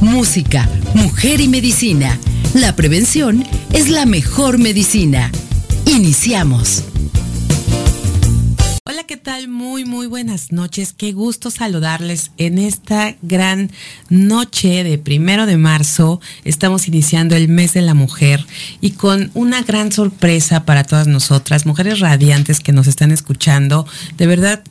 Música, Mujer y Medicina. La prevención es la mejor medicina. Iniciamos. Hola, ¿qué tal? Muy, muy buenas noches. Qué gusto saludarles en esta gran noche de primero de marzo. Estamos iniciando el mes de la mujer y con una gran sorpresa para todas nosotras, mujeres radiantes que nos están escuchando. De verdad,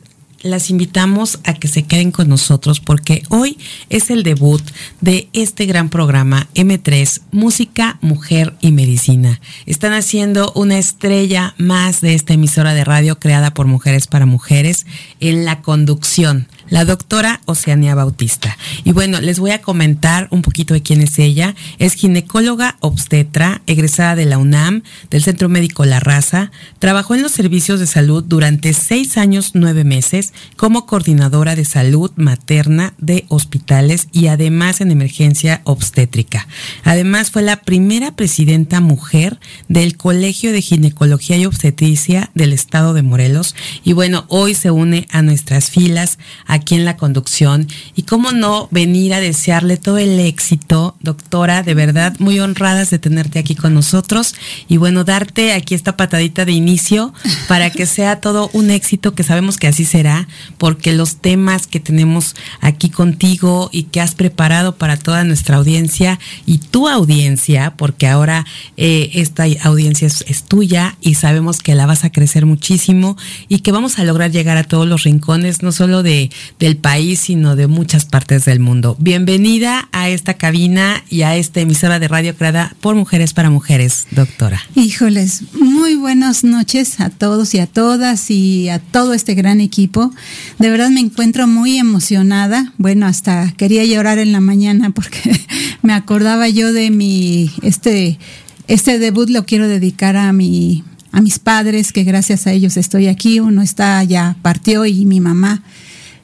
las invitamos a que se queden con nosotros porque hoy es el debut de este gran programa M3, Música, Mujer y Medicina. Están haciendo una estrella más de esta emisora de radio creada por Mujeres para Mujeres en la conducción la doctora Oceania Bautista. Y bueno, les voy a comentar un poquito de quién es ella. Es ginecóloga obstetra, egresada de la UNAM, del Centro Médico La Raza. Trabajó en los servicios de salud durante seis años, nueve meses, como coordinadora de salud materna de hospitales y además en emergencia obstétrica. Además, fue la primera presidenta mujer del Colegio de Ginecología y Obstetricia del Estado de Morelos. Y bueno, hoy se une a nuestras filas aquí en la conducción. Y cómo no venir a desearle todo el éxito, doctora, de verdad muy honradas de tenerte aquí con nosotros. Y bueno, darte aquí esta patadita de inicio para que sea todo un éxito, que sabemos que así será, porque los temas que tenemos aquí contigo y que has preparado para toda nuestra audiencia y tu audiencia, porque ahora eh, esta audiencia es, es tuya y sabemos que la vas a crecer muchísimo y que vamos a lograr llegar a todos los rincones, no solo de, del país, sino de muchas partes del mundo. Bienvenida a esta cabina y a esta emisora de radio creada por Mujeres para Mujeres, doctora. Híjoles, muy buenas noches a todos y a todas y a todo este gran equipo. De verdad me encuentro muy emocionada. Bueno, hasta quería llorar en la mañana porque me acordaba yo de mi, este, este debut lo quiero dedicar a mi a mis padres, que gracias a ellos estoy aquí. Uno está ya partió y mi mamá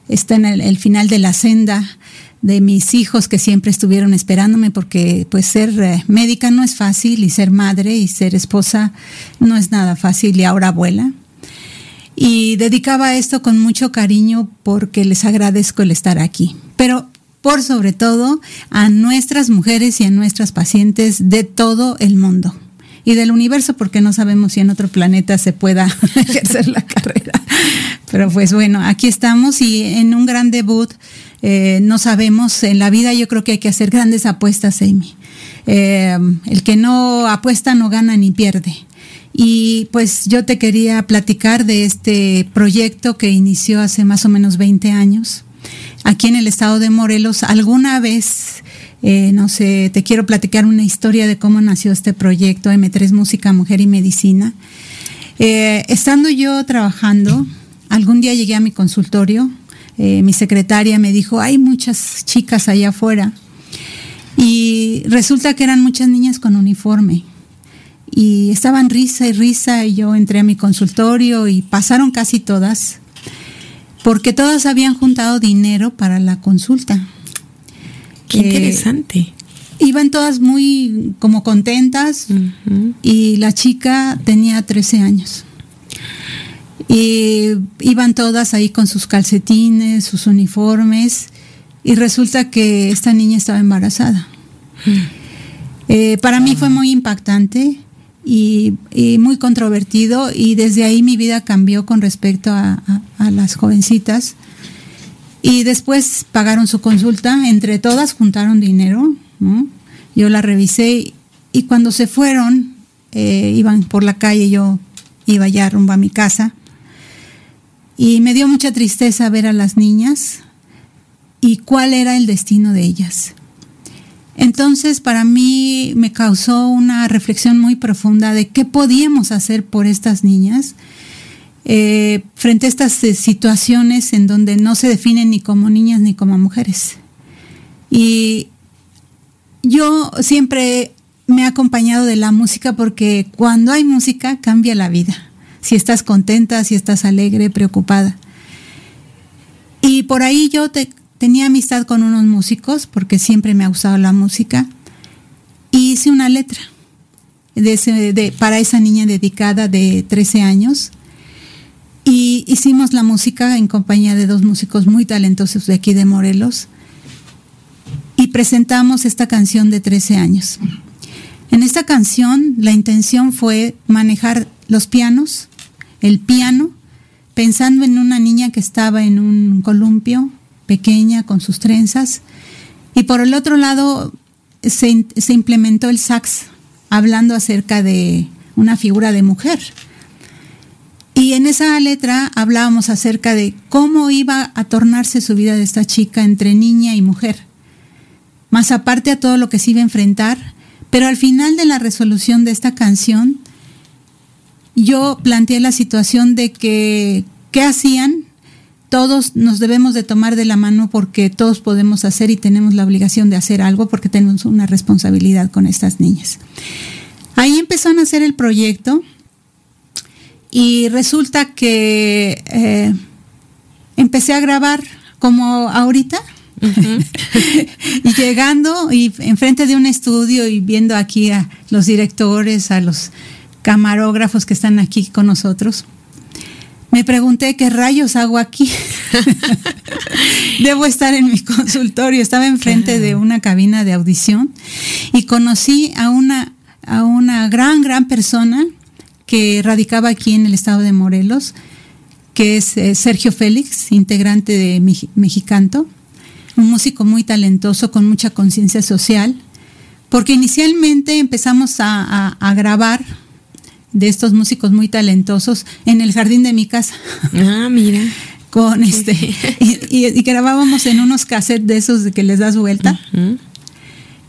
está en el, final de la senda de mis hijos que siempre estuvieron esperándome porque pues ser eh, médica no es fácil y ser madre y ser esposa no es nada fácil y ahora abuela. Y dedicaba esto con mucho cariño porque les agradezco el estar aquí. Pero por sobre todo a nuestras mujeres y a nuestras pacientes de todo el mundo y del universo porque no sabemos si en otro planeta se pueda ejercer la carrera. Pero pues bueno, aquí estamos y en un gran debut eh, no sabemos, en la vida yo creo que hay que hacer grandes apuestas, Amy. Eh, el que no apuesta no gana ni pierde. Y pues yo te quería platicar de este proyecto que inició hace más o menos 20 años aquí en el estado de Morelos. Alguna vez eh, no sé, te quiero platicar una historia de cómo nació este proyecto M3 Música, Mujer y Medicina. Eh, estando yo trabajando, algún día llegué a mi consultorio, eh, mi secretaria me dijo, hay muchas chicas allá afuera. Y resulta que eran muchas niñas con uniforme. Y estaban risa y risa y yo entré a mi consultorio y pasaron casi todas, porque todas habían juntado dinero para la consulta. Qué interesante. Iban todas muy como contentas y la chica tenía 13 años. Y iban todas ahí con sus calcetines, sus uniformes y resulta que esta niña estaba embarazada. Eh, para mí fue muy impactante y, muy controvertido y desde ahí mi vida cambió con respecto a las jovencitas y después pagaron su consulta, entre todas juntaron dinero, yo la revisé y cuando se fueron, eh, iban por la calle, yo iba ya rumbo a mi casa y me dio mucha tristeza ver a las niñas y cuál era el destino de ellas. Entonces para mí me causó una reflexión muy profunda de qué podíamos hacer por estas niñas eh, frente a estas eh, situaciones en donde no se definen ni como niñas ni como mujeres. Y yo siempre me ha acompañado de la música porque cuando hay música cambia la vida. Si estás contenta, si estás alegre, preocupada. Y por ahí yo tenía amistad con unos músicos porque siempre me ha gustado la música y hice una letra para esa niña dedicada de 13 años. Y hicimos la música en compañía de dos músicos muy talentosos de aquí de Morelos y presentamos esta canción de 13 años. En esta canción la intención fue manejar los pianos, el piano, pensando en una niña que estaba en un columpio, pequeña, con sus trenzas, y por el otro lado se, se implementó el sax, hablando acerca de una figura de mujer. Y en esa letra hablábamos acerca de cómo iba a tornarse su vida de esta chica entre niña y mujer más aparte a todo lo que se iba a enfrentar, pero al final de la resolución de esta canción, yo planteé la situación de que, ¿qué hacían? Todos nos debemos de tomar de la mano porque todos podemos hacer y tenemos la obligación de hacer algo porque tenemos una responsabilidad con estas niñas. Ahí empezó a nacer el proyecto y resulta que eh, empecé a grabar como ahorita, y llegando y enfrente de un estudio y viendo aquí a los directores, a los camarógrafos que están aquí con nosotros, me pregunté qué rayos hago aquí. Debo estar en mi consultorio. Estaba enfrente de una cabina de audición y conocí a una, a una gran, gran persona que radicaba aquí en el estado de Morelos, que es eh, Sergio Félix, integrante de Mexicanto un músico muy talentoso con mucha conciencia social, porque inicialmente empezamos a, grabar de estos músicos muy talentosos en el jardín de mi casa. Ah, mira. Con este, y, grabábamos en unos cassettes de esos de que les das vuelta.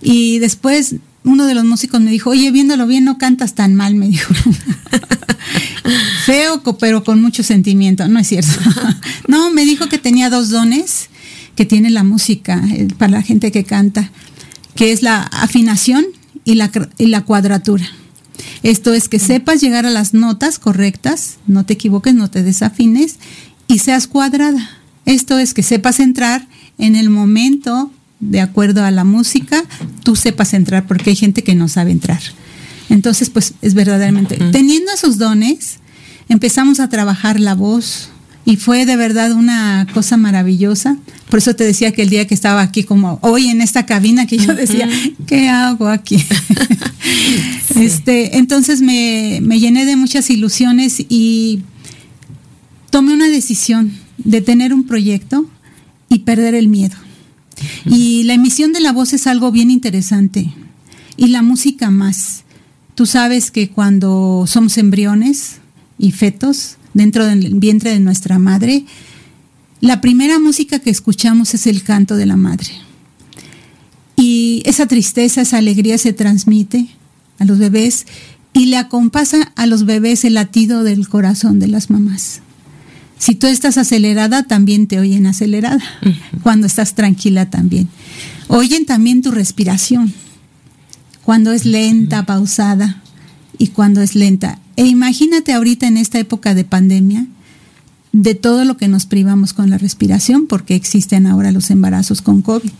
Y después uno de los músicos me dijo, oye, viéndolo bien, no cantas tan mal, me dijo. Feo, pero con mucho sentimiento, no es cierto. no, me dijo que tenía dos dones que tiene la música eh, para la gente que canta, que es la afinación y la, y la cuadratura. Esto es que sepas llegar a las notas correctas, no te equivoques, no te desafines y seas cuadrada. Esto es que sepas entrar en el momento de acuerdo a la música, tú sepas entrar porque hay gente que no sabe entrar. Entonces, pues es verdaderamente, teniendo esos dones, empezamos a trabajar la voz, y fue de verdad una cosa maravillosa. Por eso te decía que el día que estaba aquí, como hoy en esta cabina, que yo decía, ¿qué hago aquí? este, entonces me, me llené de muchas ilusiones y tomé una decisión de tener un proyecto y perder el miedo. Y la emisión de la voz es algo bien interesante. Y la música más. Tú sabes que cuando somos embriones y fetos, dentro del vientre de nuestra madre, la primera música que escuchamos es el canto de la madre. Y esa tristeza, esa alegría se transmite a los bebés y le acompasa a los bebés el latido del corazón de las mamás. Si tú estás acelerada, también te oyen acelerada. Cuando estás tranquila también. Oyen también tu respiración. Cuando es lenta, pausada y cuando es lenta. E imagínate ahorita en esta época de pandemia, de todo lo que nos privamos con la respiración, porque existen ahora los embarazos con COVID.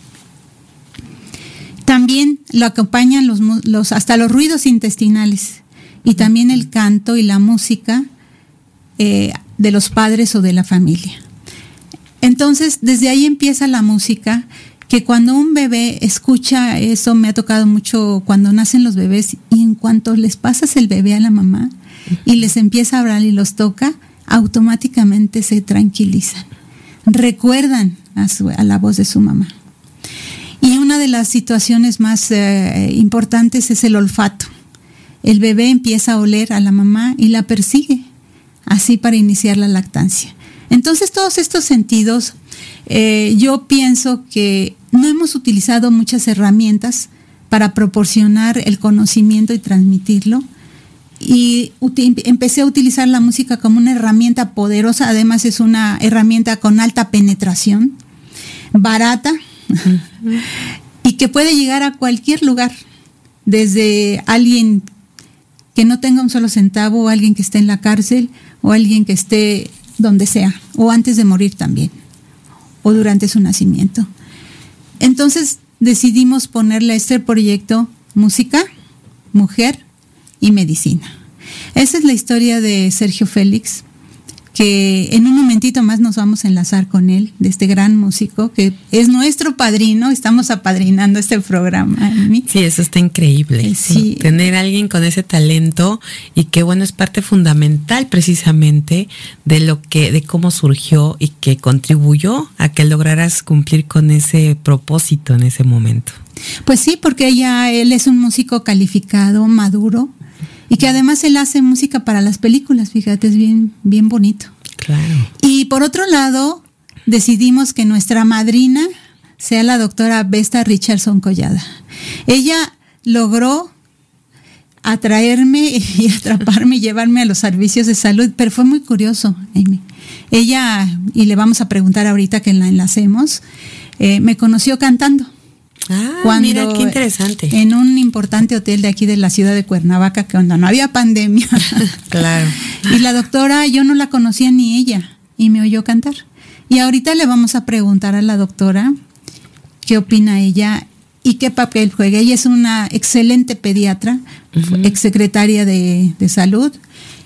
También lo acompañan los, hasta los ruidos intestinales y también el canto y la música eh, de los padres o de la familia. Entonces, desde ahí empieza la música que cuando un bebé escucha eso, me ha tocado mucho cuando nacen los bebés y en cuanto les pasas el bebé a la mamá y les empieza a hablar y los toca, automáticamente se tranquilizan, recuerdan a, a la voz de su mamá. Y una de las situaciones más eh, importantes es el olfato. El bebé empieza a oler a la mamá y la persigue, así para iniciar la lactancia. Entonces todos estos sentidos, eh, yo pienso que no hemos utilizado muchas herramientas para proporcionar el conocimiento y transmitirlo. Y empecé a utilizar la música como una herramienta poderosa, además es una herramienta con alta penetración, barata y que puede llegar a cualquier lugar desde alguien que no tenga un solo centavo, alguien que esté en la cárcel, o alguien que esté donde sea, o antes de morir también, o durante su nacimiento. Entonces decidimos ponerle a este proyecto música, mujer y medicina. Esa es la historia de Sergio Félix, que en un momentito más nos vamos a enlazar con él, de este gran músico que es nuestro padrino, estamos apadrinando este programa. Sí, eso está increíble. Sí. Tener a alguien con ese talento y que bueno, es parte fundamental precisamente de lo que, de cómo surgió y que contribuyó a que lograras cumplir con ese propósito en ese momento. Pues sí, porque ella, él es un músico calificado, maduro, y que además él hace música para las películas, fíjate, es bien, bien bonito. Claro. Y por otro lado, decidimos que nuestra madrina sea la doctora Vesta Richardson Collada. Ella logró atraerme y atraparme y llevarme a los servicios de salud, pero fue muy curioso, Amy. Ella, y le vamos a preguntar ahorita que la enlacemos, eh, me conoció cantando. Ah, mira, qué interesante. En un importante hotel de aquí de la ciudad de Cuernavaca, que cuando no había pandemia. claro. Y la doctora, yo no la conocía ni ella, y me oyó cantar. Y ahorita le vamos a preguntar a la doctora qué opina ella y qué papel juega. Ella es una excelente pediatra, exsecretaria de, de salud,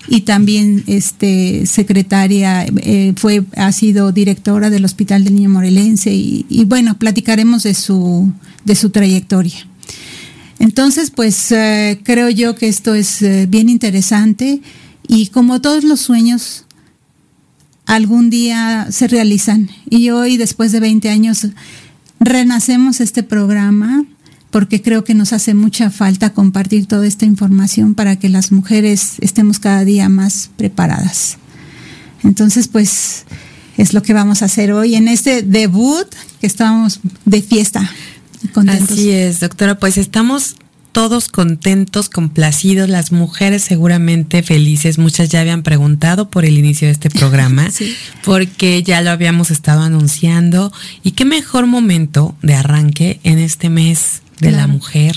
y también este secretaria eh, fue ha sido directora del Hospital del Niño Morelense y, bueno platicaremos de su de su trayectoria. Entonces pues eh, creo yo que esto es eh, bien interesante y como todos los sueños algún día se realizan. Y hoy después de 20 años renacemos este programa porque creo que nos hace mucha falta compartir toda esta información para que las mujeres estemos cada día más preparadas. Entonces, pues es lo que vamos a hacer hoy en este debut que estamos de fiesta. Contentos. Así es, doctora, pues estamos todos contentos, complacidos, las mujeres seguramente felices. Muchas ya habían preguntado por el inicio de este programa, porque ya lo habíamos estado anunciando. Y qué mejor momento de arranque en este mes de la mujer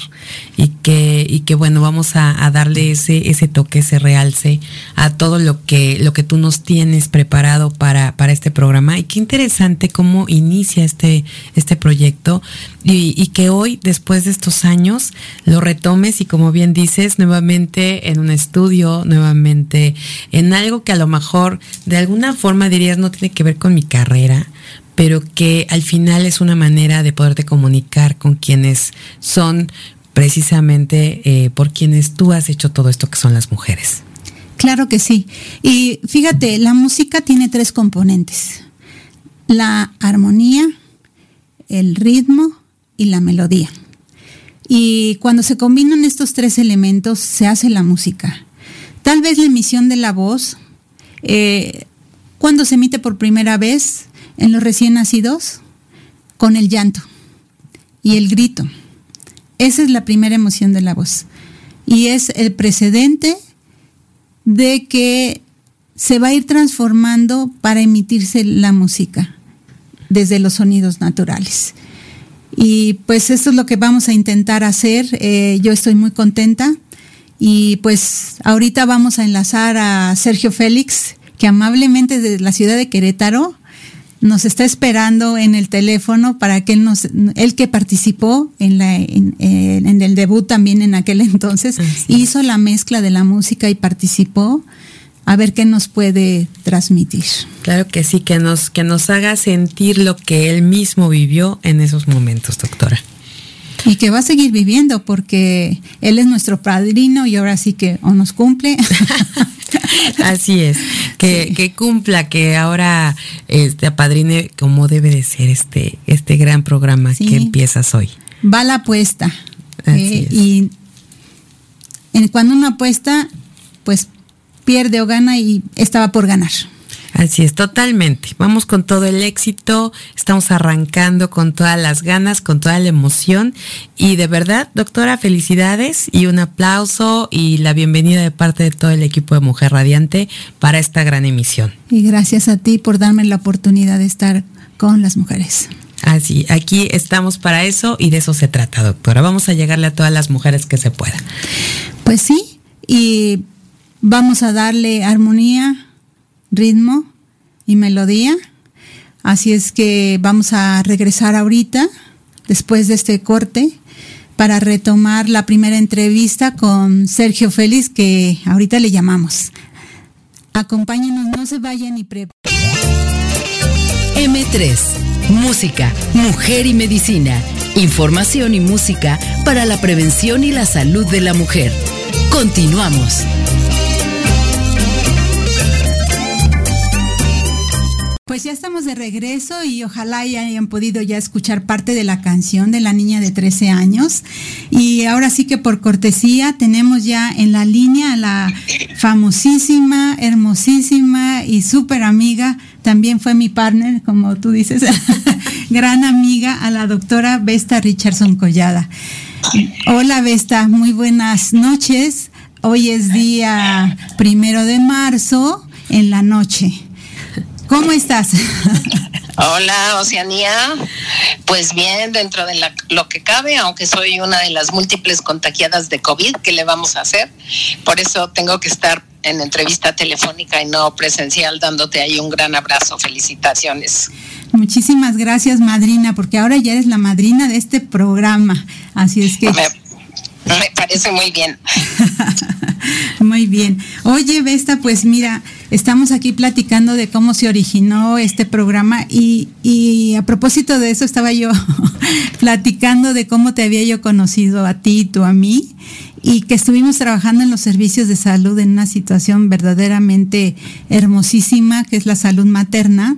y que, y que bueno, vamos a, darle ese, ese toque, ese realce a todo lo que, lo que tú nos tienes preparado para, para este programa. Y qué interesante cómo inicia este, este proyecto y, y que hoy, después de estos años, lo retomes y como bien dices, nuevamente en un estudio, nuevamente en algo que a lo mejor de alguna forma dirías no tiene que ver con mi carrera, pero que al final es una manera de poderte comunicar con quienes son precisamente eh, por quienes tú has hecho todo esto que son las mujeres. Claro que sí. Y fíjate, la música tiene tres componentes. La armonía, el ritmo y la melodía. Y cuando se combinan estos tres elementos se hace la música. Tal vez la emisión de la voz, eh, cuando se emite por primera vez, en los recién nacidos con el llanto y el grito. Esa es la primera emoción de la voz. Y es el precedente de que se va a ir transformando para emitirse la música desde los sonidos naturales. Y pues esto es lo que vamos a intentar hacer. Eh, yo estoy muy contenta. Y pues ahorita vamos a enlazar a Sergio Félix, que amablemente desde la ciudad de Querétaro nos está esperando en el teléfono para que él nos, él que participó en la, en, el debut también en aquel entonces, hizo la mezcla de la música y participó a ver qué nos puede transmitir. Claro que sí, que nos, que nos haga sentir lo que él mismo vivió en esos momentos, doctora. Y que va a seguir viviendo porque él es nuestro padrino y ahora sí que o nos cumple. Así es, que, cumpla, que ahora este, apadrine como debe de ser este, este gran programa que empiezas hoy. Va la apuesta. Eh, y en, cuando uno apuesta, pues pierde o gana y estaba por ganar. Así es, totalmente. Vamos con todo el éxito, estamos arrancando con todas las ganas, con toda la emoción y de verdad, doctora, felicidades y un aplauso y la bienvenida de parte de todo el equipo de Mujer Radiante para esta gran emisión. Y gracias a ti por darme la oportunidad de estar con las mujeres. Así, aquí estamos para eso y de eso se trata, doctora. Vamos a llegarle a todas las mujeres que se pueda. Pues sí, y vamos a darle armonía, ritmo y melodía. Así es que vamos a regresar ahorita, después de este corte, para retomar la primera entrevista con Sergio Félix, que ahorita le llamamos. Acompáñenos, no se vayan y pre M3, música, mujer y medicina, información y música para la prevención y la salud de la mujer. Continuamos. Pues ya estamos de regreso y ojalá hayan podido ya escuchar parte de la canción de la niña de 13 años. Y ahora sí que por cortesía tenemos ya en la línea a la famosísima, hermosísima y súper amiga, también fue mi partner, como tú dices, gran amiga, a la doctora Vesta Richardson Collada. Hola Vesta, muy buenas noches. Hoy es día primero de marzo en la noche. ¿Cómo estás? Hola, Oceanía. Pues bien, dentro de lo que cabe, aunque soy una de las múltiples contagiadas de COVID, ¿qué le vamos a hacer? Por eso tengo que estar en entrevista telefónica y no presencial, dándote ahí un gran abrazo. Felicitaciones. Muchísimas gracias, madrina, porque ahora ya eres la madrina de este programa. Así es que... Me parece muy bien. muy bien. Oye, Vesta, pues mira, estamos aquí platicando de cómo se originó este programa y, y a propósito de eso estaba yo platicando de cómo te había yo conocido a ti y tú a mí y que estuvimos trabajando en los servicios de salud en una situación verdaderamente hermosísima, que es la salud materna.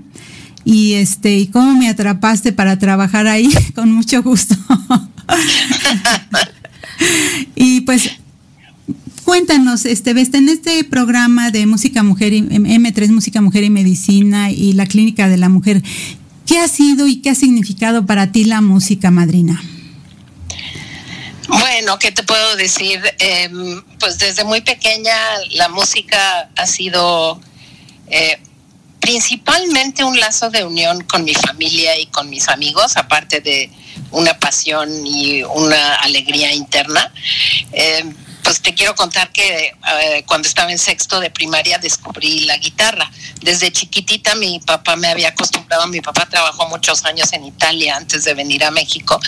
Y este, y cómo me atrapaste para trabajar ahí, con mucho gusto. y pues cuéntanos, este, en este programa de música mujer y M3 Música Mujer y Medicina y la Clínica de la Mujer, ¿qué ha sido y qué ha significado para ti la música madrina? Bueno, ¿qué te puedo decir? Em, pues desde muy pequeña la música ha sido eh, principalmente un lazo de unión con mi familia y con mis amigos, aparte de una pasión y una alegría interna. Eh, pues te quiero contar que eh, cuando estaba en sexto de primaria descubrí la guitarra. Desde chiquitita mi papá me había acostumbrado, mi papá trabajó muchos años en Italia antes de venir a México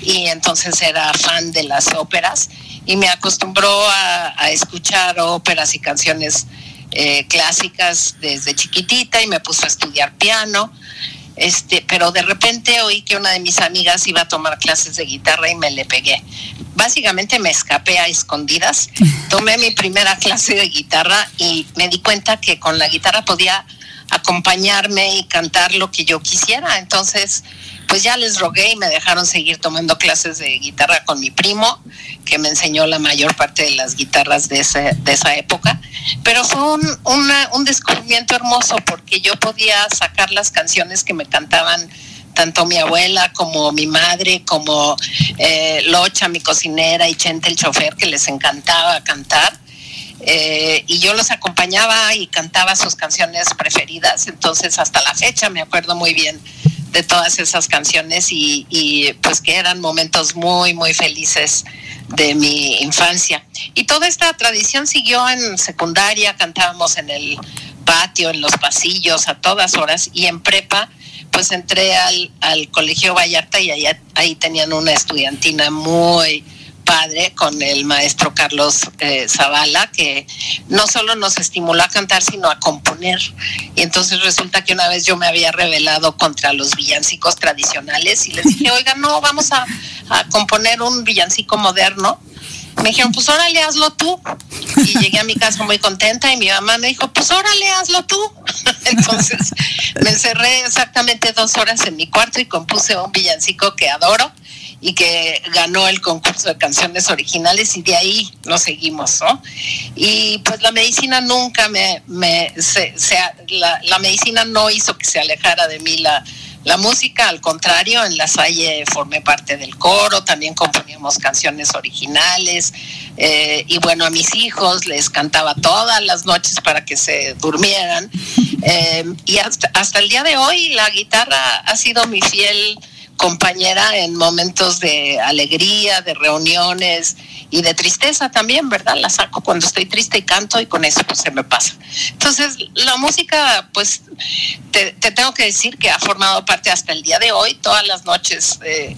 y entonces era fan de las óperas y me acostumbró a, escuchar óperas y canciones eh, clásicas desde chiquitita y me puso a estudiar piano este, pero de repente oí que una de mis amigas iba a tomar clases de guitarra y me le pegué. Básicamente me escapé a escondidas, tomé mi primera clase de guitarra y me di cuenta que con la guitarra podía acompañarme y cantar lo que yo quisiera. Entonces, pues ya les rogué y me dejaron seguir tomando clases de guitarra con mi primo, que me enseñó la mayor parte de las guitarras de, de esa época. Pero fue un, un descubrimiento hermoso porque yo podía sacar las canciones que me cantaban tanto mi abuela como mi madre, como eh, Locha, mi cocinera, y Chente, el chofer, que les encantaba cantar. Eh, y yo los acompañaba y cantaba sus canciones preferidas. Entonces, hasta la fecha me acuerdo muy bien de todas esas canciones y, pues que eran momentos muy, muy felices de mi infancia. Y toda esta tradición siguió en secundaria, cantábamos en el patio, en los pasillos, a todas horas, y en prepa, pues entré al, al Colegio Vallarta y ahí, ahí tenían una estudiantina muy, padre con el maestro Carlos eh, Zavala, que no solo nos estimuló a cantar, sino a componer. Y entonces resulta que una vez yo me había rebelado contra los villancicos tradicionales y les dije, oiga, no, vamos a, componer un villancico moderno. Me dijeron, pues órale, hazlo tú. Y llegué a mi casa muy contenta y mi mamá me dijo, pues órale, hazlo tú. Entonces me encerré exactamente dos horas en mi cuarto y compuse un villancico que adoro y que ganó el concurso de canciones originales y de ahí nos seguimos, ¿no? Y pues la medicina nunca me, me se, la, la, medicina no hizo que se alejara de mí la, la música, al contrario, en La Salle formé parte del coro, también componíamos canciones originales eh, y bueno, a mis hijos les cantaba todas las noches para que se durmieran eh, y hasta, hasta el día de hoy la guitarra ha sido mi fiel compañera en momentos de alegría, de reuniones y de tristeza también, ¿verdad? La saco cuando estoy triste y canto y con eso pues se me pasa. Entonces, la música, pues te, tengo que decir que ha formado parte hasta el día de hoy, todas las noches, eh,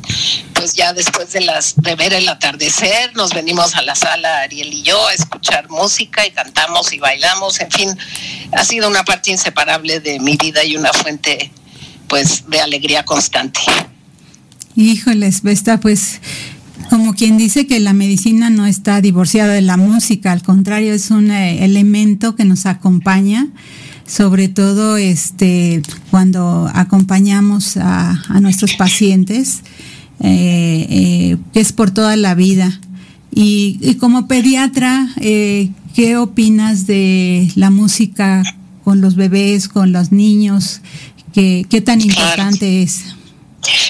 pues ya después de, las, de ver el atardecer, nos venimos a la sala Ariel y yo a escuchar música y cantamos y bailamos, en fin, ha sido una parte inseparable de mi vida y una fuente pues de alegría constante. Híjoles, está pues como quien dice que la medicina no está divorciada de la música, al contrario, es un eh, elemento que nos acompaña, sobre todo este, cuando acompañamos a, nuestros pacientes, eh, eh, que es por toda la vida. Y, como pediatra, ¿qué opinas de la música con los bebés, con los niños? ¿Qué, qué tan importante es?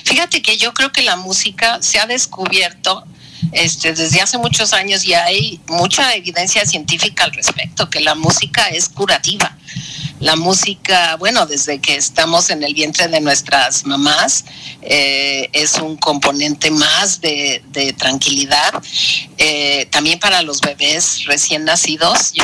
Fíjate que yo creo que la música se ha descubierto este, desde hace muchos años y hay mucha evidencia científica al respecto, que la música es curativa. La música, bueno, desde que estamos en el vientre de nuestras mamás, eh, es un componente más de, tranquilidad. Eh, también para los bebés recién nacidos. Yo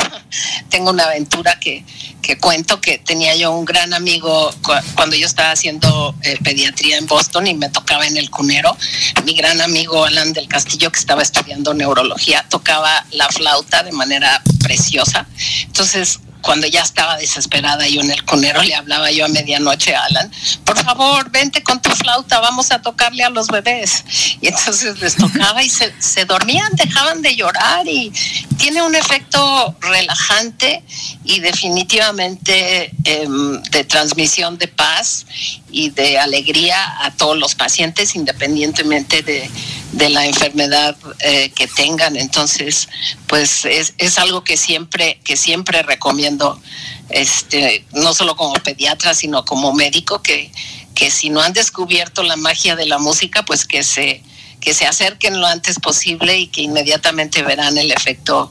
tengo una aventura que, que cuento que tenía yo un gran amigo cuando yo estaba haciendo eh, pediatría en Boston y me tocaba en el cunero. Mi gran amigo Alan del Castillo, que estaba estudiando neurología, tocaba la flauta de manera preciosa. Entonces, cuando ya estaba desesperada yo en el cunero, le hablaba yo a medianoche a Alan, por favor, vente con tu flauta, vamos a tocarle a los bebés. Y entonces les tocaba y se, se dormían, dejaban de llorar y tiene un efecto relajante y definitivamente em, de transmisión de paz y de alegría a todos los pacientes independientemente de, la enfermedad eh, que tengan. Entonces, pues es, es algo que siempre, que siempre recomiendo, este, no solo como pediatra, sino como médico, que, que si no han descubierto la magia de la música, pues que se, que se acerquen lo antes posible y que inmediatamente verán el efecto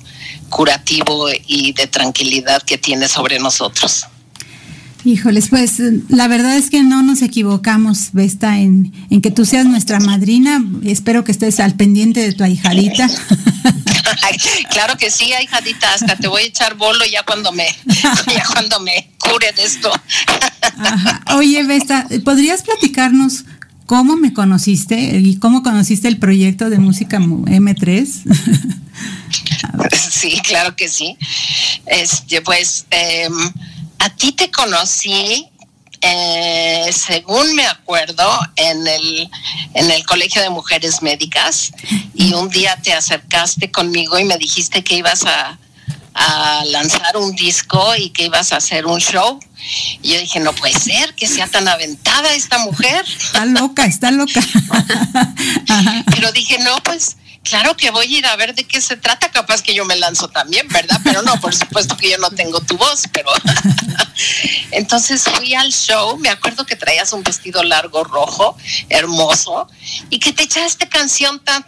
curativo y de tranquilidad que tiene sobre nosotros. Híjoles, pues la verdad es que no nos equivocamos, Vesta, en, en que tú seas nuestra madrina. Espero que estés al pendiente de tu ahijadita. claro que sí, ahijadita, hasta te voy a echar bolo ya cuando me, ya cuando me cure de esto. Oye, Vesta, ¿podrías platicarnos cómo me conociste y cómo conociste el proyecto de música M3? sí, claro que sí. Este, pues eh, a ti te conocí, eh, según me acuerdo, en el, en el Colegio de Mujeres Médicas y un día te acercaste conmigo y me dijiste que ibas a, a lanzar un disco y que ibas a hacer un show. Y yo dije, no puede ser que sea tan aventada esta mujer. Está loca, está loca. Pero dije, no, pues claro que voy a ir a ver de qué se trata, capaz que yo me lanzo también, ¿verdad? Pero no, por supuesto que yo no tengo tu voz, pero entonces fui al show, me acuerdo que traías un vestido largo rojo, hermoso, y que te echaste canción tan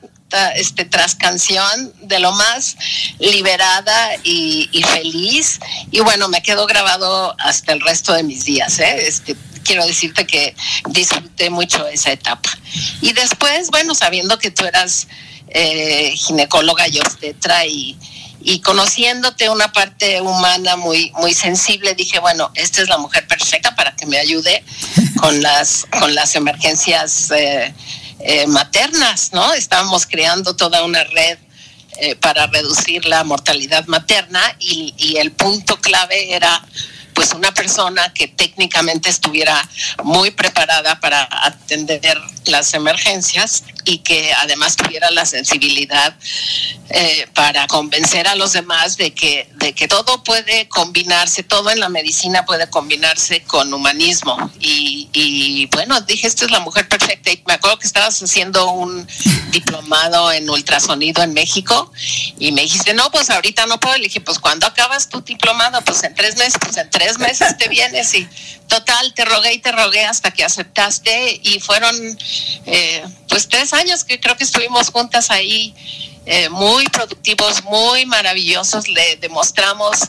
este tras canción de lo más liberada y, feliz y bueno me quedó grabado hasta el resto de mis días ¿eh? este, quiero decirte que disfruté mucho esa etapa y después bueno sabiendo que tú eras eh, ginecóloga y obstetra y, y conociéndote una parte humana muy muy sensible dije bueno esta es la mujer perfecta para que me ayude con las con las emergencias eh, eh, maternas no estábamos creando toda una red para reducir la mortalidad materna y, y el punto clave era pues una persona que técnicamente estuviera muy preparada para atender las emergencias y que además tuviera la sensibilidad eh, para convencer a los demás de que, de que todo puede combinarse, todo en la medicina puede combinarse con humanismo. Y, bueno, dije, esta es la mujer perfecta. Y me acuerdo que estabas haciendo un diplomado en ultrasonido en México y me dijiste, no, pues ahorita no puedo. Le dije, pues cuando acabas tu diplomado? Pues en tres meses, pues en tres meses te vienes y total, te rogué y te rogué hasta que aceptaste y fueron eh, pues tres años que creo que estuvimos juntas ahí, eh, muy productivos, muy maravillosos, le demostramos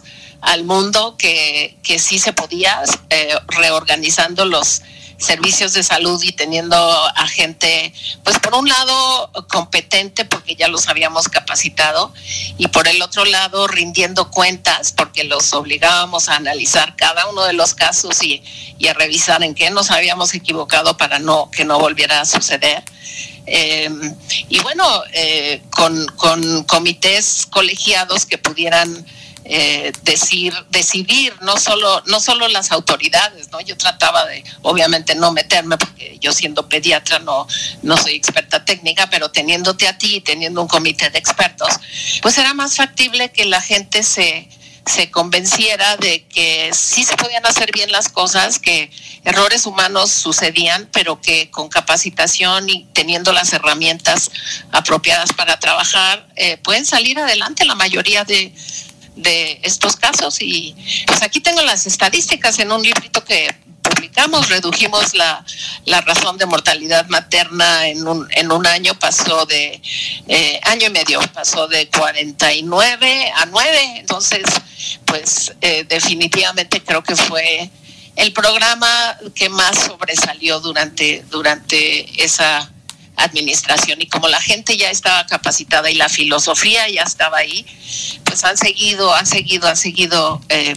al mundo que, que sí se podía, eh, reorganizando los servicios de salud y teniendo a gente, pues por un lado competente porque ya los habíamos capacitado y por el otro lado rindiendo cuentas porque los obligábamos a analizar cada uno de los casos y, y a revisar en qué nos habíamos equivocado para no que no volviera a suceder. Eh, y bueno, eh, con, con, comités colegiados que pudieran eh, decir, decidir, no solo, no solo las autoridades, ¿no? Yo trataba de, obviamente, no meterme, porque yo siendo pediatra no, no soy experta técnica, pero teniéndote a ti y teniendo un comité de expertos, pues era más factible que la gente se, se convenciera de que sí se podían hacer bien las cosas, que errores humanos sucedían, pero que con capacitación y teniendo las herramientas apropiadas para trabajar, eh, pueden salir adelante la mayoría de, de estos casos. Y pues aquí tengo las estadísticas en un librito que publicamos, redujimos la, la razón de mortalidad materna en un, en un año, pasó de eh, año y medio, pasó de 49 a 9, entonces pues eh, definitivamente creo que fue el programa que más sobresalió durante, durante esa administración y como la gente ya estaba capacitada y la filosofía ya estaba ahí, pues han seguido, han seguido, han seguido eh,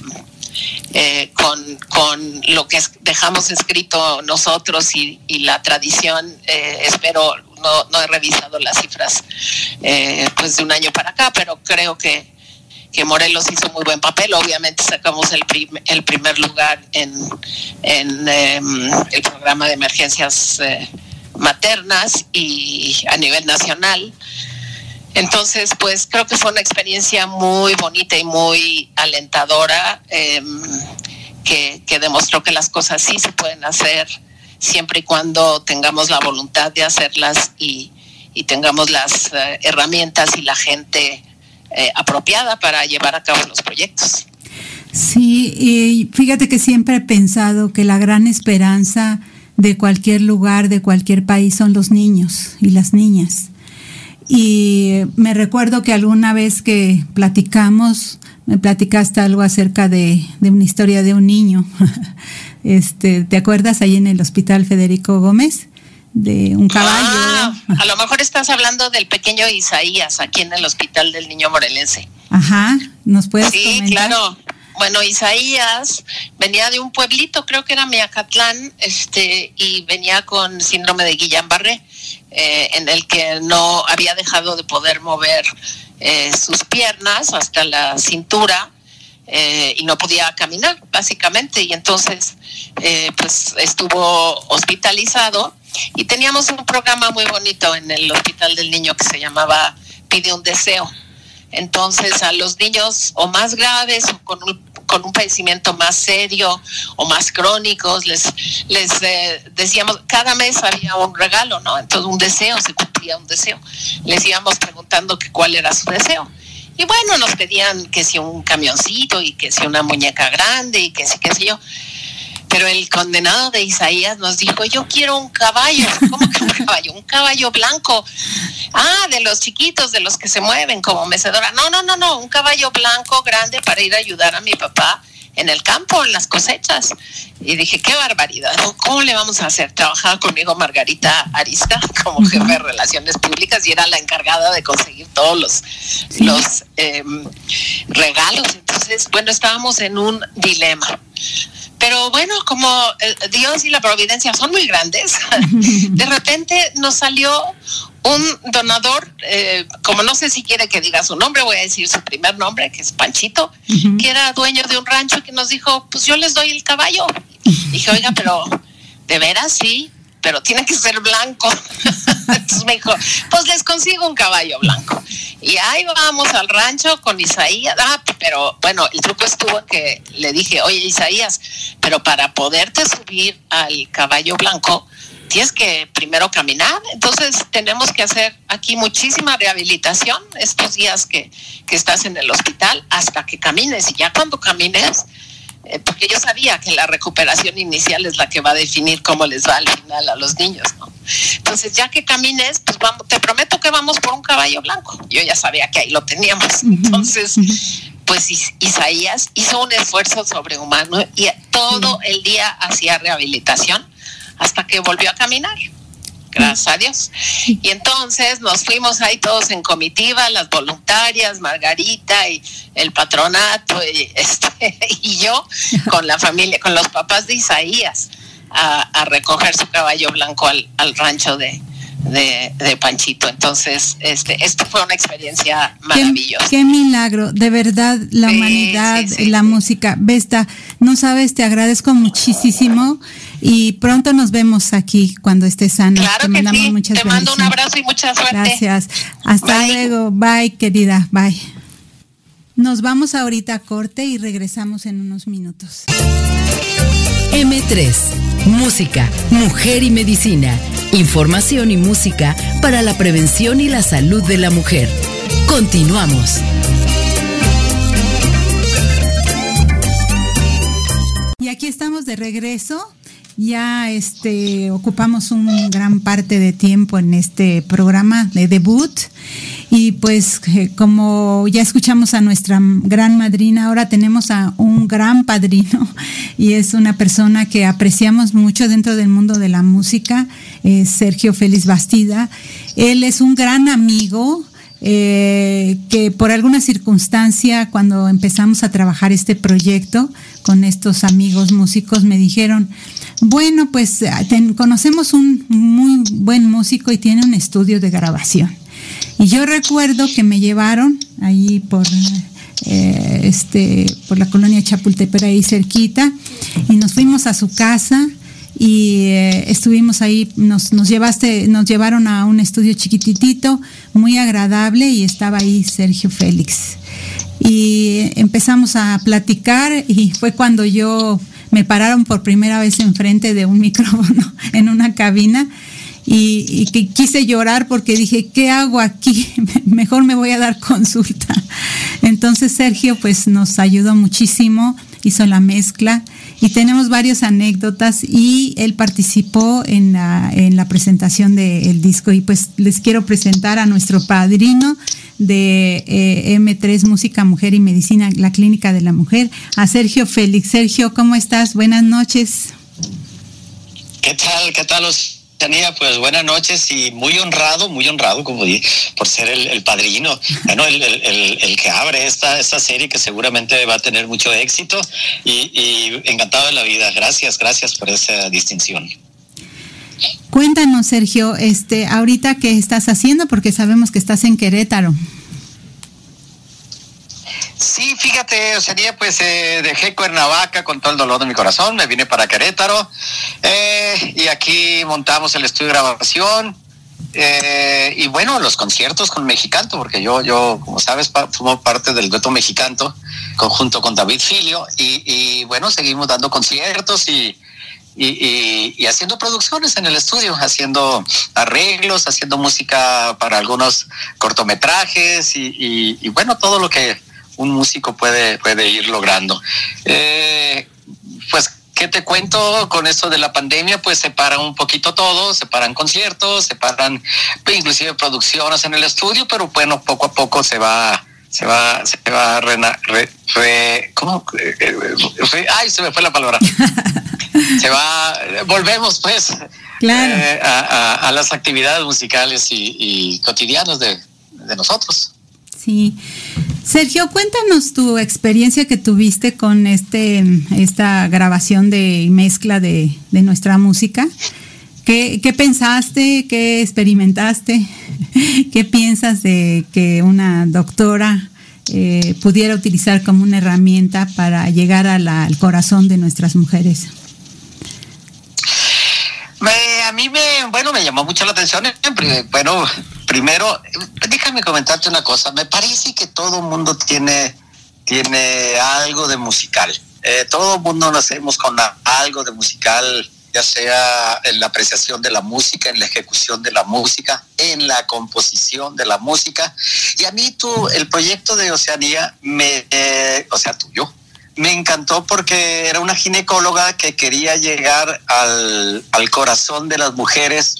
eh, con, con, lo que dejamos escrito nosotros y, la tradición. Eh, espero, no, no, he revisado las cifras pues de un año para acá, pero creo que, que Morelos hizo muy buen papel. Obviamente sacamos el, prim, el primer lugar en, en el programa de emergencias maternas y a nivel nacional. Entonces, pues creo que fue una experiencia muy bonita y muy alentadora eh, que, demostró que las cosas sí se pueden hacer siempre y cuando tengamos la voluntad de hacerlas y, y tengamos las eh, herramientas y la gente eh, apropiada para llevar a cabo los proyectos. Sí, y fíjate que siempre he pensado que la gran esperanza de cualquier lugar, de cualquier país, son los niños y las niñas. Y me recuerdo que alguna vez que platicamos, me platicaste algo acerca de, de una historia de un niño. este, ¿Te acuerdas ahí en el Hospital Federico Gómez? De un caballo. Ah, a lo mejor estás hablando del pequeño Isaías, aquí en el Hospital del Niño Morelense. Ajá, ¿nos puedes Sí, comentar? claro. Bueno, Isaías venía de un pueblito, creo que era Miacatlán, este, y venía con síndrome de Guillain-Barré, eh, en el que no había dejado de poder mover eh, sus piernas hasta la cintura eh, y no podía caminar, básicamente, y entonces, pues estuvo hospitalizado y teníamos un programa muy bonito en el Hospital del Niño que se llamaba Pide un Deseo. Entonces a los niños o más graves o con un, con un padecimiento más serio o más crónicos, les, les eh, decíamos, cada mes había un regalo, ¿no? Entonces un deseo, se cumplía un deseo. Les íbamos preguntando que cuál era su deseo. Y bueno, nos pedían que si un camioncito y que si una muñeca grande y que si qué sé yo. Pero el condenado de Isaías nos dijo, yo quiero un caballo. ¿Cómo que un caballo? Un caballo blanco. Ah, de los chiquitos, de los que se mueven como mecedora. No, no, no, no, un caballo blanco grande para ir a ayudar a mi papá en el campo, en las cosechas. Y dije, qué barbaridad, ¿cómo le vamos a hacer? Trabajaba conmigo Margarita Arista como jefe de relaciones públicas y era la encargada de conseguir todos los, los eh, regalos. Entonces, bueno, estábamos en un dilema. Pero bueno, como Dios y la providencia son muy grandes, de repente nos salió un donador, eh, como no sé si quiere que diga su nombre, voy a decir su primer nombre, que es Panchito, uh -huh. que era dueño de un rancho que nos dijo, pues yo les doy el caballo. Dije, oiga, pero de veras sí, pero tiene que ser blanco. Me dijo, pues les consigo un caballo blanco. Y ahí vamos al rancho con Isaías. Ah, pero bueno, el truco estuvo que le dije, oye Isaías, pero para poderte subir al caballo blanco, tienes que primero caminar. Entonces tenemos que hacer aquí muchísima rehabilitación estos días que, que estás en el hospital hasta que camines. Y ya cuando camines, eh, porque yo sabía que la recuperación inicial es la que va a definir cómo les va al final a los niños, ¿no? Entonces, ya que camines, pues vamos, te prometo que vamos por un caballo blanco. Yo ya sabía que ahí lo teníamos. Entonces, pues Isaías hizo un esfuerzo sobrehumano y todo el día hacía rehabilitación hasta que volvió a caminar gracias a Dios. Y entonces nos fuimos ahí todos en comitiva, las voluntarias, Margarita y el patronato y, este, y yo con la familia, con los papás de Isaías a, recoger su caballo blanco al, rancho de, de, Panchito. Entonces, este, esto fue una experiencia maravillosa. Qué, milagro, de verdad, la humanidad, la música. Vesta, no sabes, te agradezco muchísimo y pronto nos vemos aquí cuando estés sana. Claro te mandamos muchas Te mando un abrazo y mucha suerte. Gracias. Hasta luego. Bye, querida. Bye. Nos vamos ahorita a corte y regresamos en unos minutos. M3, Música, Mujer y Medicina. Información y música para la prevención y la salud de la mujer. Continuamos. Y aquí estamos de regreso ya este, ocupamos un gran parte de tiempo en este programa de debut y pues eh, como ya escuchamos a nuestra gran madrina, ahora tenemos a un gran padrino y es una persona que apreciamos mucho dentro del mundo de la música, Sergio Félix Bastida. Él es un gran amigo, eh, que por alguna circunstancia cuando empezamos a trabajar este proyecto con estos amigos músicos me dijeron, bueno, pues conocemos un muy buen músico y tiene un estudio de grabación. Y yo recuerdo que me llevaron ahí por eh, este por la colonia Chapultepec ahí cerquita y nos fuimos a su casa y eh, estuvimos ahí, nos, nos, llevaste, nos llevaron a un estudio chiquititito, muy agradable, y estaba ahí Sergio Félix. Y empezamos a platicar y fue cuando yo me pararon por primera vez enfrente de un micrófono en una cabina y, que quise llorar porque dije, ¿qué hago aquí? Mejor me voy a dar consulta. Entonces Sergio pues nos ayudó muchísimo, hizo la mezcla y tenemos varias anécdotas y él participó en la, en la presentación del disco y pues les quiero presentar a nuestro padrino de eh, M3 Música, Mujer y Medicina, la Clínica de la Mujer, a Sergio Félix. Sergio, ¿cómo estás? Buenas noches. ¿Qué tal? ¿Qué tal? Los Tenía pues buenas noches y muy honrado, muy honrado como dije, por ser el, padrino, bueno, el, que abre esta, esta serie que seguramente va a tener mucho éxito y, y encantado de la vida. Gracias, gracias por esa distinción. Cuéntanos, Sergio, este, ahorita qué estás haciendo porque sabemos que estás en Querétaro. Sí, fíjate, Oceanía, pues eh, dejé Cuernavaca con todo el dolor de mi corazón, me vine para Querétaro eh, y aquí montamos el estudio de grabación eh, y bueno, los conciertos con Mexicanto, porque yo, yo como sabes, formo parte del dueto Mexicanto conjunto con David Filio y, bueno, seguimos dando conciertos y, y, haciendo producciones en el estudio, haciendo arreglos, haciendo música para algunos cortometrajes y, bueno, todo lo que un músico puede, puede ir logrando. Eh, pues, ¿qué te cuento con esto de la pandemia? Pues se para un poquito todo, se paran conciertos, se paran inclusive producciones en el estudio, pero bueno, poco a poco se va se va, se va re, ¿cómo? ay, se me fue la palabra. se va, volvemos pues eh, a, las actividades musicales y, y cotidianas de, de nosotros. Sí. Sergio, cuéntanos tu experiencia que tuviste con este esta grabación de mezcla de, nuestra música. ¿Qué, pensaste? ¿Qué experimentaste? ¿Qué piensas de que una doctora eh, pudiera utilizar como una herramienta para llegar al corazón de nuestras mujeres? a mí me, bueno, me llamó mucho la atención. Bueno, primero, déjame comentarte una cosa. Me parece que todo mundo tiene, tiene algo de musical. Eh, todo mundo nacemos con algo de musical, ya sea en la apreciación de la música, en la ejecución de la música, en la composición de la música. Y a mí tú, el proyecto de Oceanía, me, eh, o sea, tuyo, me encantó porque era una ginecóloga que quería llegar al, corazón de las mujeres,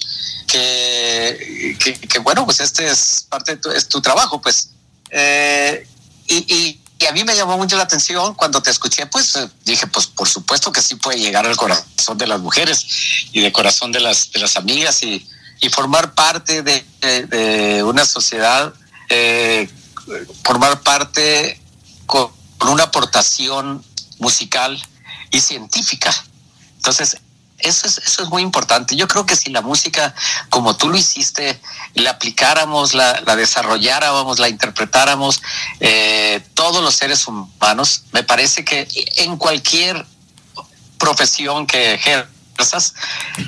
que, bueno, pues este es parte de tu, es tu trabajo, pues. Eh, y, a mí me llamó mucho la atención cuando te escuché, pues eh, dije, pues por supuesto que sí puede llegar al corazón de las mujeres y del corazón de las, de las amigas y, y formar parte de, de, una sociedad, eh, formar parte con, una aportación musical y científica. Entonces, eso es, eso es muy importante. Yo creo que si la música, como tú lo hiciste, la aplicáramos, la, desarrolláramos, la interpretáramos, eh, todos los seres humanos, me parece que en cualquier profesión que ejerzas,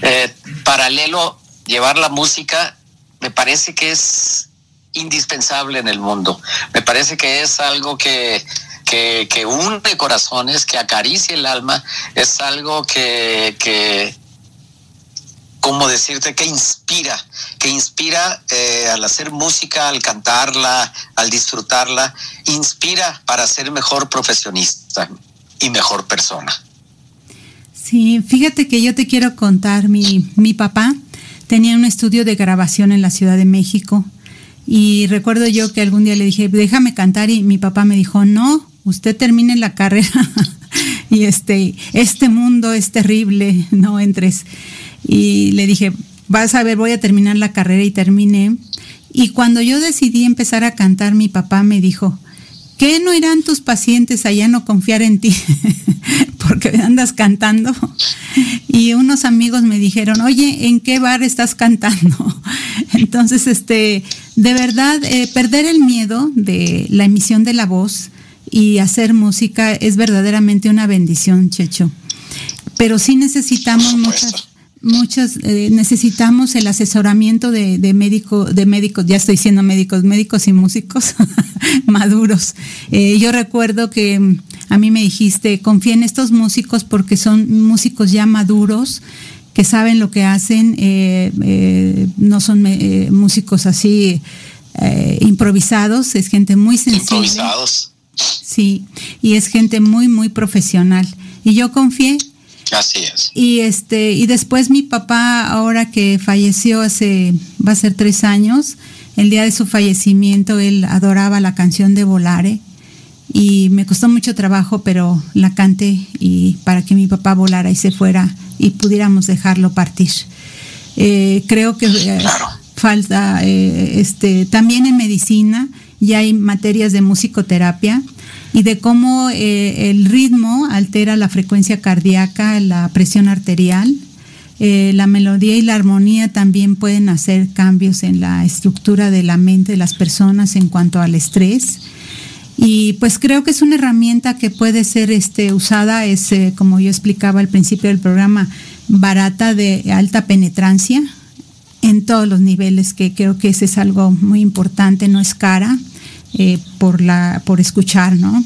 eh, paralelo llevar la música, me parece que es indispensable en el mundo. Me parece que es algo que, que, que une corazones, que acaricia el alma, es algo que, que como decirte, que inspira, que inspira eh, al hacer música, al cantarla, al disfrutarla, inspira para ser mejor profesionista y mejor persona. Sí, fíjate que yo te quiero contar, mi, mi papá tenía un estudio de grabación en la Ciudad de México y recuerdo yo que algún día le dije, déjame cantar y mi papá me dijo, no, usted termine la carrera y este, este mundo es terrible, no entres. Y le dije, vas a ver, voy a terminar la carrera y terminé. Y cuando yo decidí empezar a cantar, mi papá me dijo, ¿qué no irán tus pacientes allá no confiar en ti? Porque andas cantando. Y unos amigos me dijeron, oye, ¿en qué bar estás cantando? Entonces, este, de verdad, eh, perder el miedo de la emisión de la voz y hacer música es verdaderamente una bendición, Checho. Pero sí necesitamos muchas muchas eh, necesitamos el asesoramiento de, de médico de médicos ya estoy diciendo médicos médicos y músicos maduros eh, yo recuerdo que mm, a mí me dijiste confía en estos músicos porque son músicos ya maduros que saben lo que hacen eh, eh no son eh, músicos así improvisados es gente muy sensible Improvisados. Sí y es gente muy muy profesional y yo confié Así es. y este, y después mi papá, ahora que falleció hace, va a ser tres años, el día de su fallecimiento, él adoraba la canción de Volare. Y me costó mucho trabajo, pero la canté y para que mi papá volara y se fuera y pudiéramos dejarlo partir. Eh, creo que eh, Claro. falta, eh, este, también en medicina ya hay materias de musicoterapia y de cómo eh, el ritmo altera la frecuencia cardíaca, la presión arterial. Eh, la melodía y la armonía también pueden hacer cambios en la estructura de la mente de las personas en cuanto al estrés. Y pues creo que es una herramienta que puede ser este, usada, es eh, como yo explicaba al principio del programa, barata de alta penetrancia en todos los niveles, que creo que ese es algo muy importante, no es cara eh, por la por escuchar, ¿no?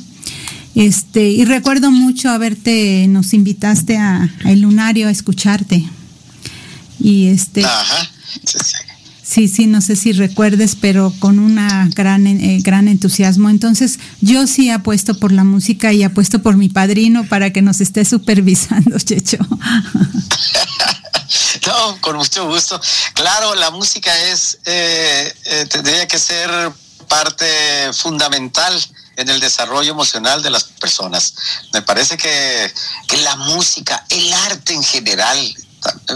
Este, y recuerdo mucho haberte, nos invitaste a, a El Lunario a escucharte. Y este, Ajá. Sí, sí. Sí, sí, no sé si recuerdes, pero con una gran, eh, gran entusiasmo. Entonces, yo sí apuesto por la música y apuesto por mi padrino para que nos esté supervisando, Checho. No, con mucho gusto. Claro, la música es, eh, eh, tendría que ser parte fundamental en el desarrollo emocional de las personas. Me parece que, la música, el arte en general,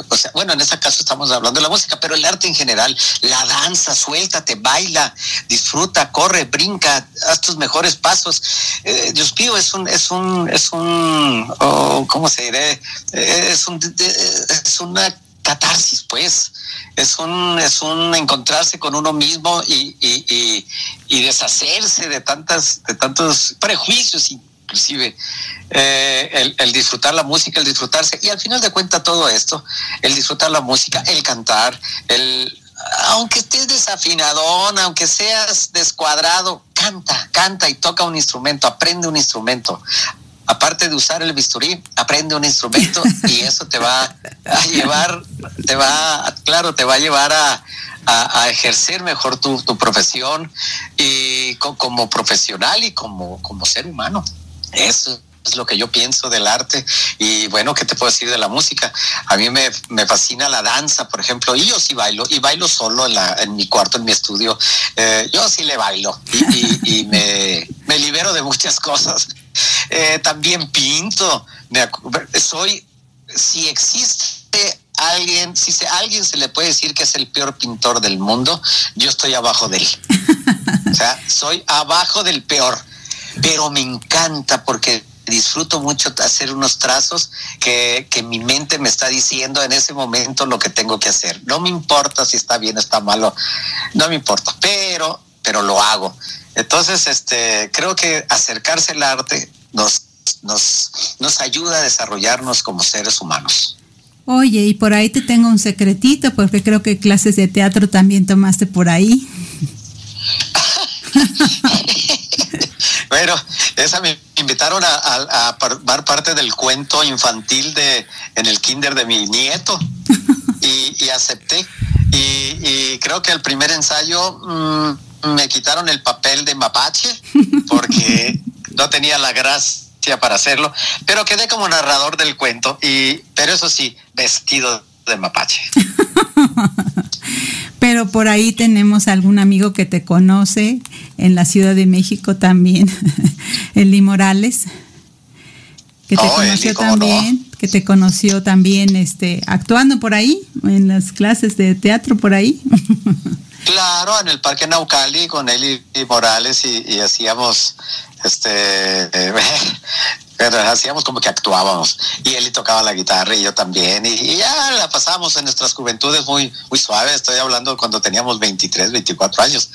o sea, bueno, en este caso estamos hablando de la música, pero el arte en general, la danza, suéltate, baila, disfruta, corre, brinca, haz tus mejores pasos. Eh, Dios mío, es un, es un, es un, oh, ¿cómo se diré? Es un, es una catarsis, pues. Es un, es un encontrarse con uno mismo y, y, y, deshacerse de tantas, de tantos prejuicios inclusive. Eh, el, el disfrutar la música, el disfrutarse, y al final de cuentas todo esto, el disfrutar la música, el cantar, el aunque estés desafinadón, aunque seas descuadrado, canta, canta y toca un instrumento, aprende un instrumento. Aparte de usar el bisturí, aprende un instrumento y eso te va a llevar, te va, claro, te va a llevar a, a, a ejercer mejor tu, tu profesión y co- como profesional y como, como ser humano. Eso es lo que yo pienso del arte. Y bueno, ¿qué te puedo decir de la música? A mí me, me fascina la danza, por ejemplo, y yo sí bailo, y bailo solo en, la, en mi cuarto, en mi estudio. Eh, yo sí le bailo y, y, y me me libero de muchas cosas. Eh, también pinto. Me soy, si existe alguien, si se, alguien se le puede decir que es el peor pintor del mundo, yo estoy abajo de él. o sea, soy abajo del peor. Pero me encanta porque disfruto mucho hacer unos trazos que, que, mi mente me está diciendo en ese momento lo que tengo que hacer. No me importa si está bien o está malo, no me importa, pero, pero lo hago. Entonces, este, creo que acercarse al arte nos, nos, nos ayuda a desarrollarnos como seres humanos. Oye, y por ahí te tengo un secretito, porque creo que clases de teatro también tomaste por ahí. bueno, esa me invitaron a, a, formar parte del cuento infantil de en el kinder de mi nieto y, acepté. Y, creo que el primer ensayo mm, me quitaron el papel de mapache porque no tenía la gracia para hacerlo, pero quedé como narrador del cuento y pero eso sí, vestido de mapache. pero por ahí tenemos algún amigo que te conoce en la Ciudad de México también, Eli Morales, que te oh, conoció también, que te conoció también este, actuando por ahí, en las clases de teatro por ahí. Claro, en el Parque Naucali con Eli Morales y, hacíamos este pero hacíamos como que actuábamos. Y él tocaba la guitarra y yo también. Y, ya la pasamos en nuestras juventudes muy muy suave. Estoy hablando cuando teníamos 23 24 años.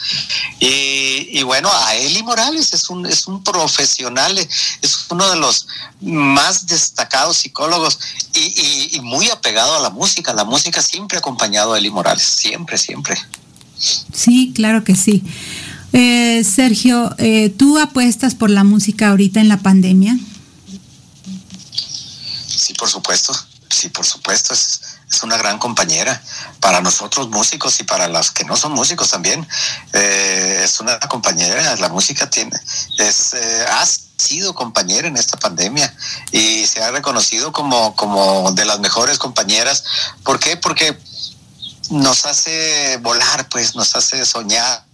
Y, bueno a Eli Morales es un es un profesional es uno de los más destacados psicólogos y, muy apegado a la música. La música siempre ha acompañado a Eli Morales siempre siempre. Sí claro que sí. Eh, Sergio, eh, ¿tú apuestas por la música ahorita en la pandemia? Sí, por supuesto. Sí, por supuesto. Es, una gran compañera para nosotros músicos y para los que no son músicos también. Eh, es una compañera. La música tiene, es, eh, ha sido compañera en esta pandemia y se ha reconocido como, como de las mejores compañeras. ¿Por qué? Porque nos hace volar, pues nos hace soñar,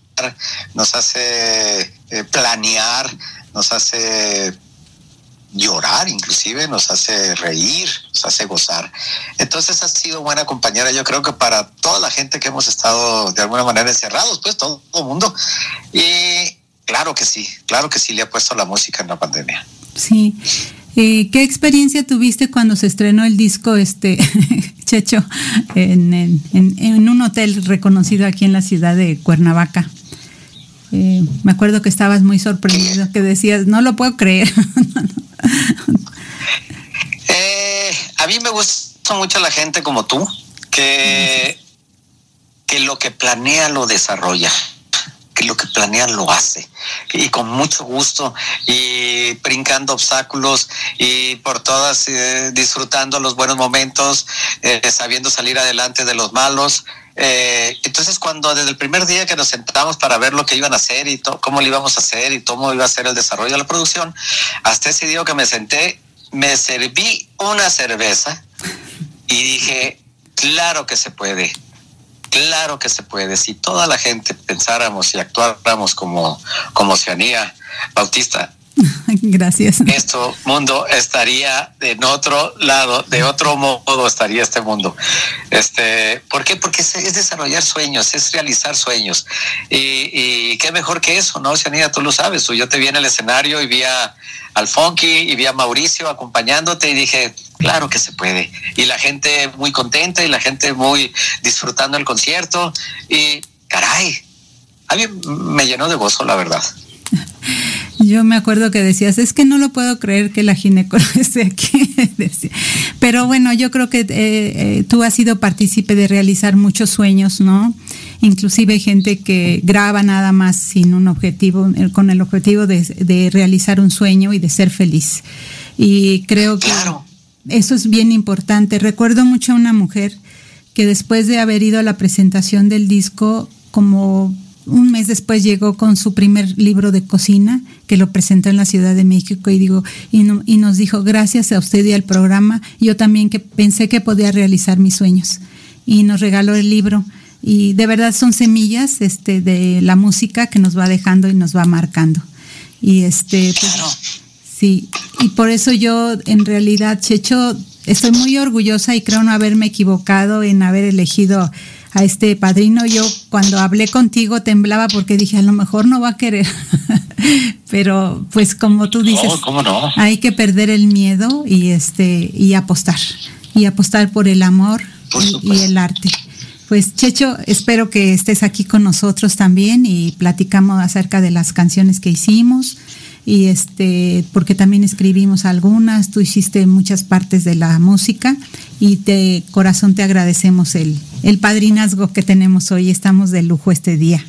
nos hace eh, planear, nos hace llorar, inclusive nos hace reír, nos hace gozar. Entonces ha sido buena compañera, yo creo que para toda la gente que hemos estado de alguna manera encerrados, pues todo el mundo. Y claro que sí, claro que sí le ha puesto la música en la pandemia. Sí. Eh, ¿Qué experiencia tuviste cuando se estrenó el disco este Checho en, en un hotel reconocido aquí en la ciudad de Cuernavaca? Eh, me acuerdo que estabas muy sorprendido, que decías, no lo puedo creer. Eh, a mí me gusta mucho la gente como tú, que, que lo que planea lo desarrolla que lo que planea lo hace y con mucho gusto y brincando obstáculos y por todas eh, disfrutando los buenos momentos, sabiendo salir adelante de los malos. Eh, entonces, cuando desde el primer día que nos sentamos para ver lo que iban a hacer y cómo lo íbamos a hacer y cómo iba a ser el desarrollo de la producción, hasta ese día que me senté, me serví una cerveza y dije, claro que se puede, claro que se puede. Si toda la gente pensáramos y actuáramos como, como Oceanía Bautista, Gracias. Esto mundo estaría en otro lado, de otro modo estaría este mundo. Este, ¿por qué? Porque es, desarrollar sueños, es realizar sueños. Y, qué mejor que eso, ¿no? Cianida, tú lo sabes. Yo te vi en el escenario y vi a, al Funky y vi a Mauricio acompañándote y dije, claro que se puede. Y la gente muy contenta y la gente muy disfrutando el concierto. Y caray, a mí me llenó de gozo, la verdad. Yo me acuerdo que decías, es que no lo puedo creer que la ginecóloga esté aquí. Pero bueno, yo creo que eh, eh, tú has sido partícipe de realizar muchos sueños, ¿no? Inclusive gente que graba nada más sin un objetivo, eh, con el objetivo de, realizar un sueño y de ser feliz. Y creo que eso es bien importante. Recuerdo mucho a una mujer que después de haber ido a la presentación del disco, como un mes después llegó con su primer libro de cocina que lo presentó en la Ciudad de México y digo y, y nos dijo gracias a usted y al programa yo también que pensé que podía realizar mis sueños y nos regaló el libro. Y de verdad son semillas este de la música que nos va dejando y nos va marcando. Y este, pues, sí, y por eso yo en realidad, Checho, estoy muy orgullosa y creo no haberme equivocado en haber elegido a este padrino. Yo cuando hablé contigo temblaba porque dije, a lo mejor no va a querer. Pero pues como tú dices, hay que perder el miedo y este y apostar y apostar por el amor y, el arte. Pues Checho, espero que estés aquí con nosotros también y platicamos acerca de las canciones que hicimos y este porque también escribimos algunas, tú hiciste muchas partes de la música y de corazón te agradecemos el, el padrinazgo que tenemos hoy, estamos de lujo este día.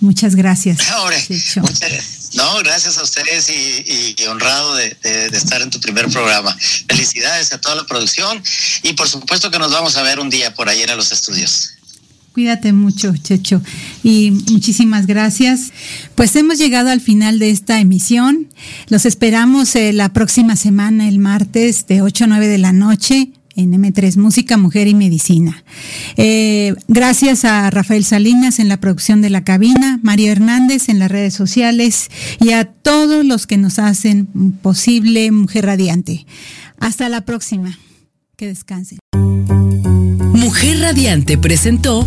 Muchas gracias. no, gracias a ustedes y, honrado de, estar en tu primer programa. Felicidades a toda la producción y por supuesto que nos vamos a ver un día por ahí en los estudios. Cuídate mucho, Checho. Y muchísimas gracias. Pues hemos llegado al final de esta emisión. Los esperamos eh, la próxima semana, el martes, de 8 a 9 de la noche en M3 Música, Mujer y Medicina. Eh, gracias a Rafael Salinas en la producción de la cabina, María Hernández en las redes sociales y a todos los que nos hacen posible Mujer Radiante. Hasta la próxima. Que descansen. Mujer Radiante presentó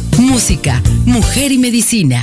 Música, Mujer y Medicina.